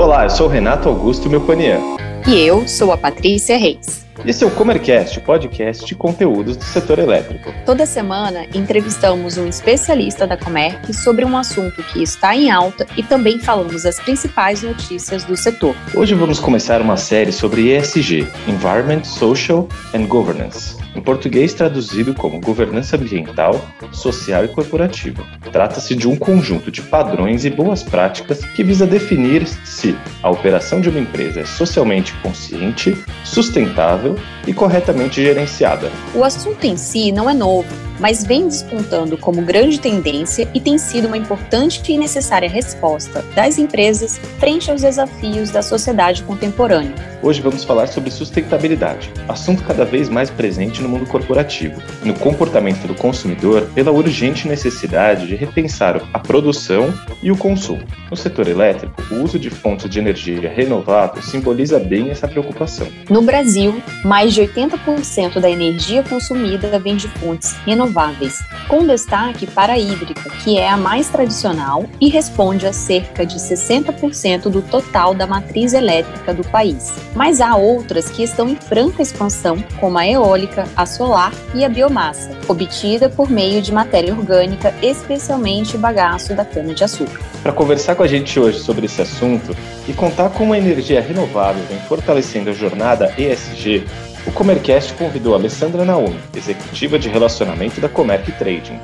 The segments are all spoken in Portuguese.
Olá, eu sou o Renato Augusto Melconian. E eu sou a Patrícia Reis. Esse é o Comercast, o podcast de conteúdos do setor elétrico. Toda semana entrevistamos um especialista da Comerc sobre um assunto que está em alta e também falamos as principais notícias do setor. Hoje vamos começar uma série sobre ESG, Environment, Social and Governance em português traduzido como governança ambiental, social e corporativa. Trata-se de um conjunto de padrões e boas práticas que visa definir se a operação de uma empresa é socialmente consciente, sustentável e corretamente gerenciada. O assunto em si não é novo mas vem despontando como grande tendência e tem sido uma importante e necessária resposta das empresas frente aos desafios da sociedade contemporânea. Hoje vamos falar sobre sustentabilidade, assunto cada vez mais presente no mundo corporativo no comportamento do consumidor pela urgente necessidade de repensar a produção e o consumo. No setor elétrico, o uso de fontes de energia renovável simboliza bem essa preocupação. No Brasil, mais de 80% da energia consumida vem de fontes renováveis renováveis, com destaque para a hídrica, que é a mais tradicional e responde a cerca de 60% do total da matriz elétrica do país. Mas há outras que estão em franca expansão, como a eólica, a solar e a biomassa, obtida por meio de matéria orgânica, especialmente bagaço da cana-de-açúcar. Para conversar com a gente hoje sobre esse assunto e contar como a energia renovável vem fortalecendo a jornada ESG, o Comercast convidou a Alessandra Naomi, executiva de relacionamento da Comerc Trading.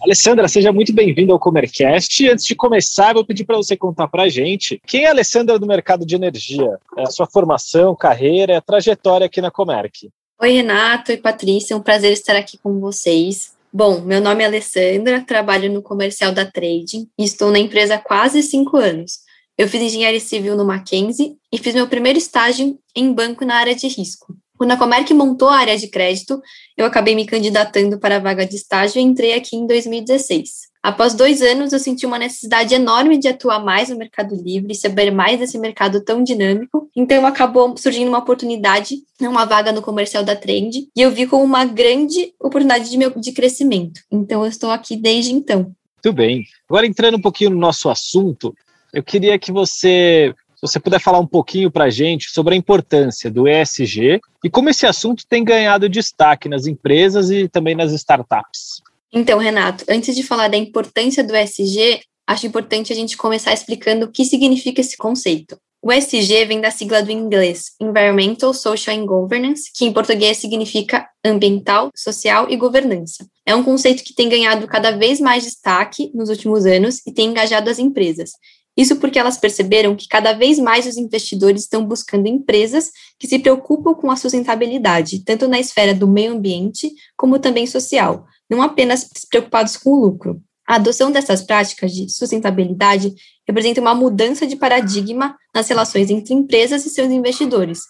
Alessandra, seja muito bem-vinda ao Comercast. Antes de começar, vou pedir para você contar para a gente quem é a Alessandra do mercado de energia, é a sua formação, carreira, a trajetória aqui na Comerc. Oi, Renato e Patrícia, é um prazer estar aqui com vocês. Bom, meu nome é Alessandra, trabalho no comercial da Trading e estou na empresa há quase cinco anos. Eu fiz engenharia civil no Mackenzie e fiz meu primeiro estágio em banco na área de risco. Quando a Comerc montou a área de crédito, eu acabei me candidatando para a vaga de estágio e entrei aqui em 2016. Após dois anos, eu senti uma necessidade enorme de atuar mais no Mercado Livre, saber mais desse mercado tão dinâmico. Então, acabou surgindo uma oportunidade, uma vaga no comercial da Trend, e eu vi como uma grande oportunidade de, meu, de crescimento. Então, eu estou aqui desde então. Muito bem. Agora, entrando um pouquinho no nosso assunto, eu queria que você, se você puder falar um pouquinho para a gente sobre a importância do ESG e como esse assunto tem ganhado destaque nas empresas e também nas startups. Então, Renato, antes de falar da importância do ESG, acho importante a gente começar explicando o que significa esse conceito. O ESG vem da sigla do inglês Environmental, Social and Governance, que em português significa ambiental, social e governança. É um conceito que tem ganhado cada vez mais destaque nos últimos anos e tem engajado as empresas. Isso porque elas perceberam que cada vez mais os investidores estão buscando empresas que se preocupam com a sustentabilidade, tanto na esfera do meio ambiente como também social, não apenas preocupados com o lucro. A adoção dessas práticas de sustentabilidade representa uma mudança de paradigma nas relações entre empresas e seus investidores,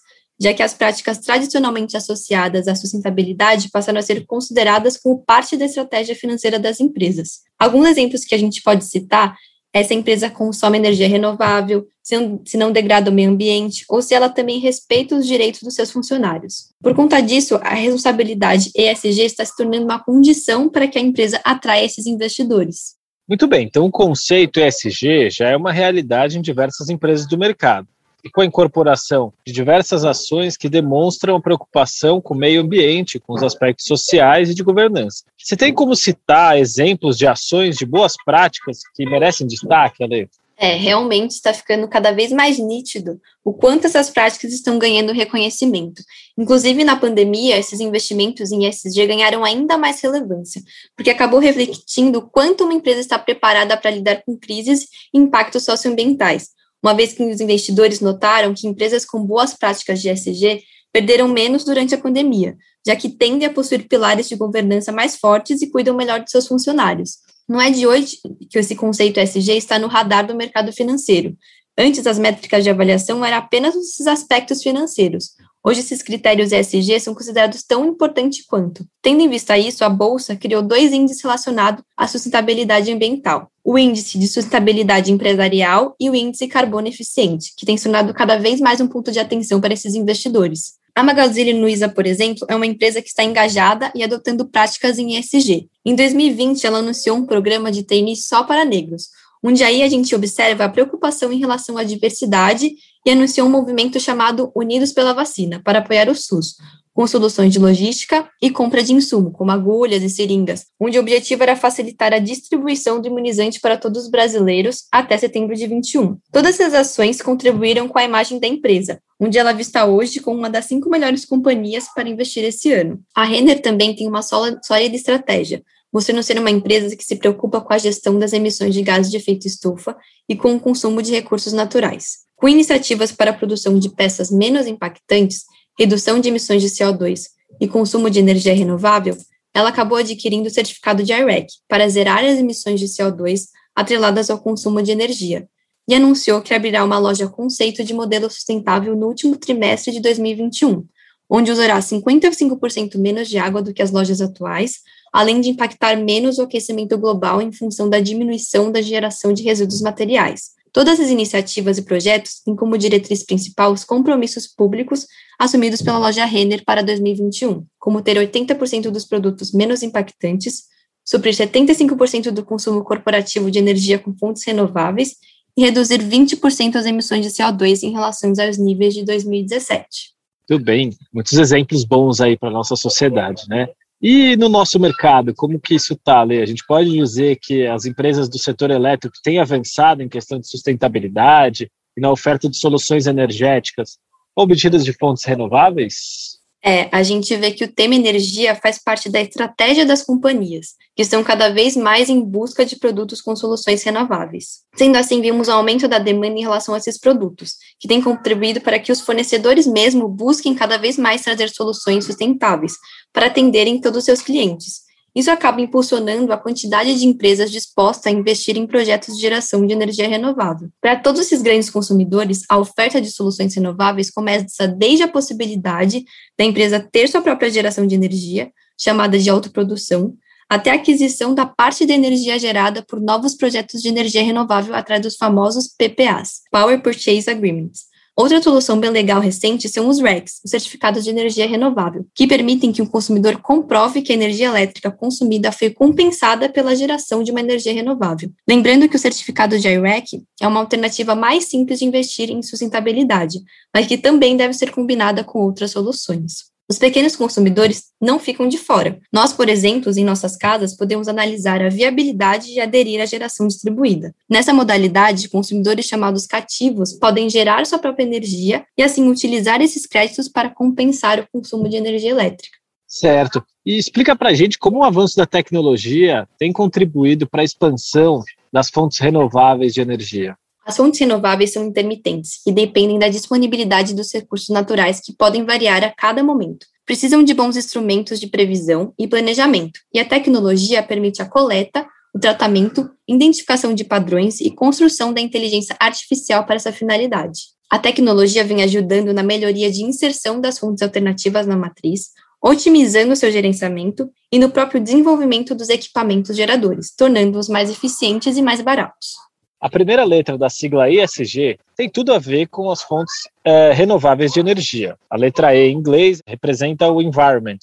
já que as práticas tradicionalmente associadas à sustentabilidade passaram a ser consideradas como parte da estratégia financeira das empresas. Alguns exemplos que a gente pode citar essa empresa consome energia renovável, se não, degrada o meio ambiente, ou se ela também respeita os direitos dos seus funcionários. Por conta disso, a responsabilidade ESG está se tornando uma condição para que a empresa atraia esses investidores. Muito bem, então o conceito ESG já é uma realidade em diversas empresas do mercado e com a incorporação de diversas ações que demonstram preocupação com o meio ambiente, com os aspectos sociais e de governança. Você tem como citar exemplos de ações de boas práticas que merecem destaque, Ale? É, realmente está ficando cada vez mais nítido o quanto essas práticas estão ganhando reconhecimento. Inclusive, na pandemia, esses investimentos em ESG ganharam ainda mais relevância, porque acabou refletindo quanto uma empresa está preparada para lidar com crises e impactos socioambientais, uma vez que os investidores notaram que empresas com boas práticas de ESG perderam menos durante a pandemia, já que tendem a possuir pilares de governança mais fortes e cuidam melhor de seus funcionários. Não é de hoje que esse conceito ESG está no radar do mercado financeiro. Antes, as métricas de avaliação eram apenas esses aspectos financeiros. Hoje, esses critérios ESG são considerados tão importantes quanto. Tendo em vista isso, a Bolsa criou dois índices relacionados à sustentabilidade ambiental: o Índice de Sustentabilidade Empresarial e o Índice Carbono Eficiente, que tem se tornado cada vez mais um ponto de atenção para esses investidores. A Magazine Luiza, por exemplo, é uma empresa que está engajada e adotando práticas em ESG. Em 2020, ela anunciou um programa de trainee só para negros, onde aí a gente observa a preocupação em relação à diversidade e anunciou um movimento chamado Unidos pela Vacina, para apoiar o SUS, com soluções de logística e compra de insumo, como agulhas e seringas, onde o objetivo era facilitar a distribuição do imunizante para todos os brasileiros até setembro de 21. Todas essas ações contribuíram com a imagem da empresa, onde ela é vista hoje como uma das cinco melhores companhias para investir esse ano. A Renner também tem uma sólida estratégia, mostrando ser uma empresa que se preocupa com a gestão das emissões de gases de efeito estufa e com o consumo de recursos naturais. Com iniciativas para a produção de peças menos impactantes, redução de emissões de CO2 e consumo de energia renovável, ela acabou adquirindo o certificado de IREC para zerar as emissões de CO2 atreladas ao consumo de energia e anunciou que abrirá uma loja conceito de modelo sustentável no último trimestre de 2021, onde usará 55% menos de água do que as lojas atuais, além de impactar menos o aquecimento global em função da diminuição da geração de resíduos materiais. Todas as iniciativas e projetos têm como diretriz principal os compromissos públicos assumidos pela loja Renner para 2021, como ter 80% dos produtos menos impactantes, suprir 75% do consumo corporativo de energia com fontes renováveis e reduzir 20% as emissões de CO2 em relação aos níveis de 2017. Tudo bem, muitos exemplos bons aí para a nossa sociedade, né? E no nosso mercado, como que isso está, Lê? A gente pode dizer que as empresas do setor elétrico têm avançado em questão de sustentabilidade e na oferta de soluções energéticas obtidas de fontes renováveis? É, a gente vê que o tema energia faz parte da estratégia das companhias, que estão cada vez mais em busca de produtos com soluções renováveis. Sendo assim, vimos um aumento da demanda em relação a esses produtos, que tem contribuído para que os fornecedores mesmo busquem cada vez mais trazer soluções sustentáveis para atenderem todos os seus clientes, isso acaba impulsionando a quantidade de empresas dispostas a investir em projetos de geração de energia renovável. Para todos esses grandes consumidores, a oferta de soluções renováveis começa desde a possibilidade da empresa ter sua própria geração de energia, chamada de autoprodução, até a aquisição da parte da energia gerada por novos projetos de energia renovável atrás dos famosos PPAs, Power Purchase Agreements, Outra solução bem legal recente são os RECs, os certificados de energia renovável, que permitem que o consumidor comprove que a energia elétrica consumida foi compensada pela geração de uma energia renovável. Lembrando que o certificado de IREC é uma alternativa mais simples de investir em sustentabilidade, mas que também deve ser combinada com outras soluções. Os pequenos consumidores não ficam de fora. Nós, por exemplo, em nossas casas, podemos analisar a viabilidade de aderir à geração distribuída. Nessa modalidade, consumidores chamados cativos podem gerar sua própria energia e, assim, utilizar esses créditos para compensar o consumo de energia elétrica. Certo. E explica para a gente como o avanço da tecnologia tem contribuído para a expansão das fontes renováveis de energia. As fontes renováveis são intermitentes e dependem da disponibilidade dos recursos naturais que podem variar a cada momento. Precisam de bons instrumentos de previsão e planejamento, e a tecnologia permite a coleta, o tratamento, identificação de padrões e construção da inteligência artificial para essa finalidade. A tecnologia vem ajudando na melhoria de inserção das fontes alternativas na matriz, otimizando seu gerenciamento e no próprio desenvolvimento dos equipamentos geradores, tornando-os mais eficientes e mais baratos. A primeira letra da sigla ESG tem tudo a ver com as fontes é, renováveis de energia. A letra E em inglês representa o environment,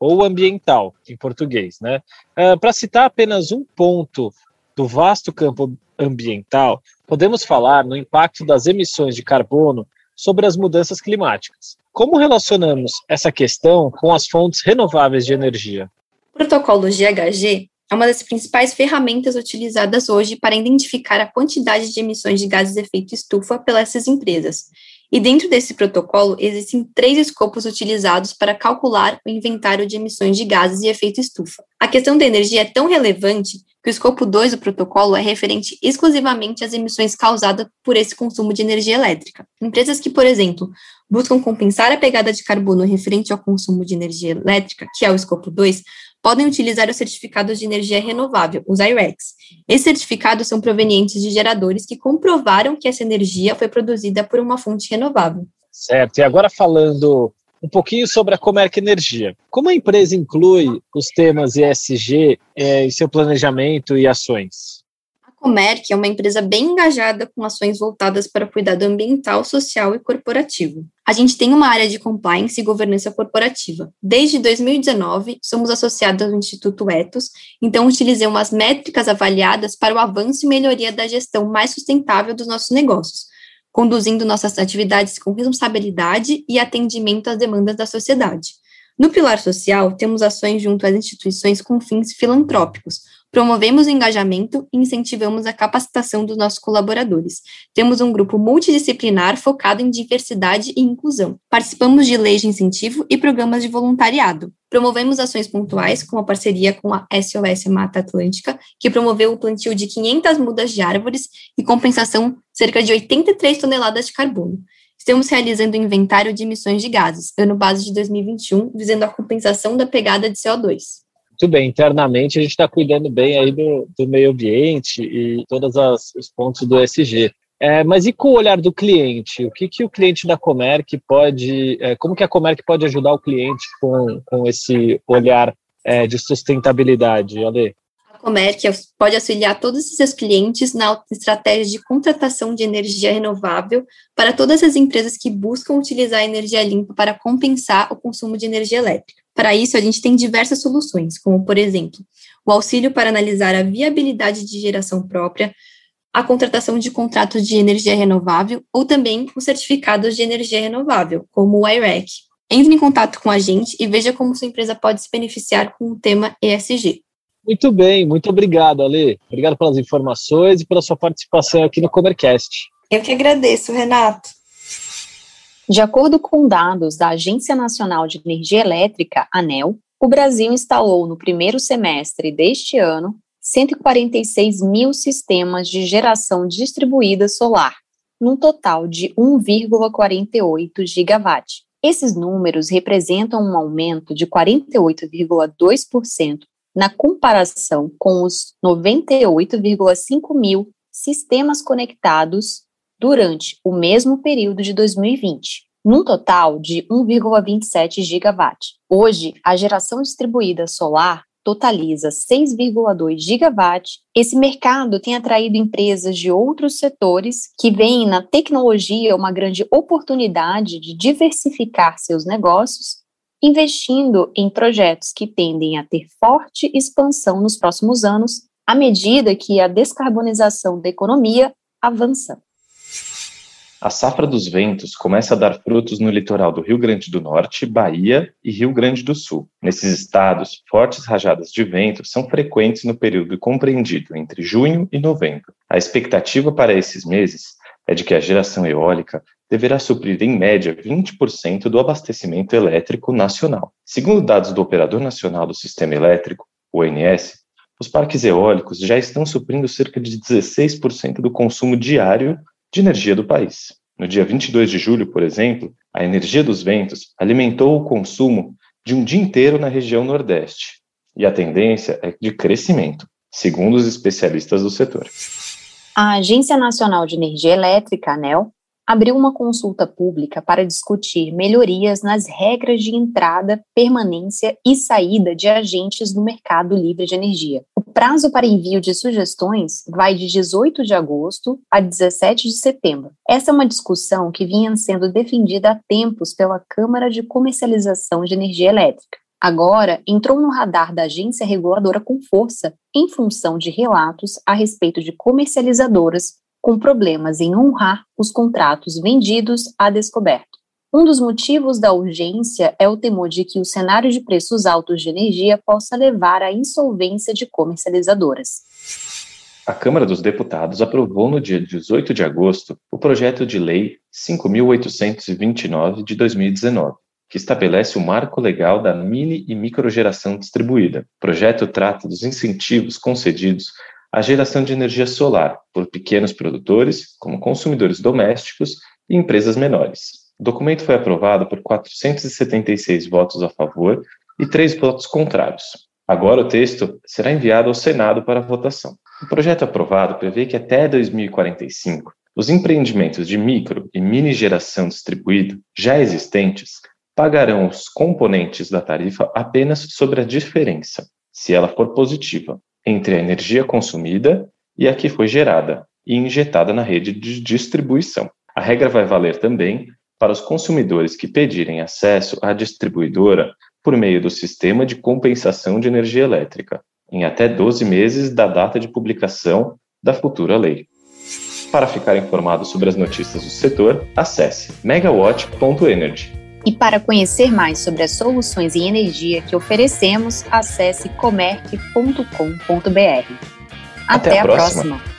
ou ambiental, em português. Né? É, Para citar apenas um ponto do vasto campo ambiental, podemos falar no impacto das emissões de carbono sobre as mudanças climáticas. Como relacionamos essa questão com as fontes renováveis de energia? O protocolo GHG é uma das principais ferramentas utilizadas hoje para identificar a quantidade de emissões de gases de efeito estufa pelas empresas. E dentro desse protocolo, existem três escopos utilizados para calcular o inventário de emissões de gases de efeito estufa. A questão da energia é tão relevante que o escopo 2 do protocolo é referente exclusivamente às emissões causadas por esse consumo de energia elétrica. Empresas que, por exemplo, buscam compensar a pegada de carbono referente ao consumo de energia elétrica, que é o escopo 2, podem utilizar os certificados de energia renovável, os IRECs. Esses certificados são provenientes de geradores que comprovaram que essa energia foi produzida por uma fonte renovável. Certo. E agora falando um pouquinho sobre a Comerc Energia. Como a empresa inclui os temas ESG é, em seu planejamento e ações? Comerc é uma empresa bem engajada com ações voltadas para o cuidado ambiental, social e corporativo. A gente tem uma área de compliance e governança corporativa. Desde 2019, somos associados ao Instituto Etos, então utilizamos as métricas avaliadas para o avanço e melhoria da gestão mais sustentável dos nossos negócios, conduzindo nossas atividades com responsabilidade e atendimento às demandas da sociedade. No pilar social, temos ações junto às instituições com fins filantrópicos, Promovemos o engajamento e incentivamos a capacitação dos nossos colaboradores. Temos um grupo multidisciplinar focado em diversidade e inclusão. Participamos de leis de incentivo e programas de voluntariado. Promovemos ações pontuais, como a parceria com a SOS Mata Atlântica, que promoveu o plantio de 500 mudas de árvores e compensação cerca de 83 toneladas de carbono. Estamos realizando o inventário de emissões de gases, ano base de 2021, visando a compensação da pegada de CO2 muito bem, internamente a gente está cuidando bem aí do, do, meio ambiente e todos os pontos do SG. É, mas e com o olhar do cliente? O que, que o cliente da Comerc pode, é, como que a Comerc pode ajudar o cliente com, com esse olhar é, de sustentabilidade, Ale? A Comerc pode auxiliar todos os seus clientes na estratégia de contratação de energia renovável para todas as empresas que buscam utilizar energia limpa para compensar o consumo de energia elétrica. Para isso, a gente tem diversas soluções, como, por exemplo, o auxílio para analisar a viabilidade de geração própria, a contratação de contratos de energia renovável ou também os certificados de energia renovável, como o IREC. Entre em contato com a gente e veja como sua empresa pode se beneficiar com o tema ESG. Muito bem, muito obrigado, Ale. Obrigado pelas informações e pela sua participação aqui no Comercast. Eu que agradeço, Renato. De acordo com dados da Agência Nacional de Energia Elétrica, ANEL, o Brasil instalou no primeiro semestre deste ano 146 mil sistemas de geração distribuída solar, num total de 1,48 gigawatt. Esses números representam um aumento de 48,2% na comparação com os 98,5 mil sistemas conectados durante o mesmo período de 2020, num total de 1,27 gigawatt. Hoje, a geração distribuída solar totaliza 6,2 gigawatt. Esse mercado tem atraído empresas de outros setores que veem na tecnologia uma grande oportunidade de diversificar seus negócios, investindo em projetos que tendem a ter forte expansão nos próximos anos, à medida que a descarbonização da economia avança. A safra dos ventos começa a dar frutos no litoral do Rio Grande do Norte, Bahia e Rio Grande do Sul. Nesses estados, fortes rajadas de vento são frequentes no período compreendido entre junho e novembro. A expectativa para esses meses é de que a geração eólica deverá suprir em média 20% do abastecimento elétrico nacional. Segundo dados do Operador Nacional do Sistema Elétrico, ONS, os parques eólicos já estão suprindo cerca de 16% do consumo diário de energia do país. No dia 22 de julho, por exemplo, a energia dos ventos alimentou o consumo de um dia inteiro na região Nordeste, e a tendência é de crescimento, segundo os especialistas do setor. A Agência Nacional de Energia Elétrica, ANEL, abriu uma consulta pública para discutir melhorias nas regras de entrada, permanência e saída de agentes no mercado livre de energia. O prazo para envio de sugestões vai de 18 de agosto a 17 de setembro. Essa é uma discussão que vinha sendo defendida há tempos pela Câmara de Comercialização de Energia Elétrica. Agora entrou no radar da agência reguladora com força, em função de relatos a respeito de comercializadoras com problemas em honrar os contratos vendidos a descoberto. Um dos motivos da urgência é o temor de que o cenário de preços altos de energia possa levar à insolvência de comercializadoras. A Câmara dos Deputados aprovou no dia 18 de agosto o projeto de lei 5829 de 2019, que estabelece o marco legal da mini e microgeração distribuída. O projeto trata dos incentivos concedidos a geração de energia solar por pequenos produtores, como consumidores domésticos e empresas menores. O documento foi aprovado por 476 votos a favor e três votos contrários. Agora o texto será enviado ao Senado para votação. O projeto aprovado prevê que até 2045, os empreendimentos de micro e mini geração distribuído já existentes pagarão os componentes da tarifa apenas sobre a diferença, se ela for positiva, entre a energia consumida e a que foi gerada e injetada na rede de distribuição. A regra vai valer também para os consumidores que pedirem acesso à distribuidora por meio do sistema de compensação de energia elétrica, em até 12 meses da data de publicação da futura lei. Para ficar informado sobre as notícias do setor, acesse megawatt.energy. E para conhecer mais sobre as soluções em energia que oferecemos, acesse comerc.com.br. Até, Até, a próxima. próxima.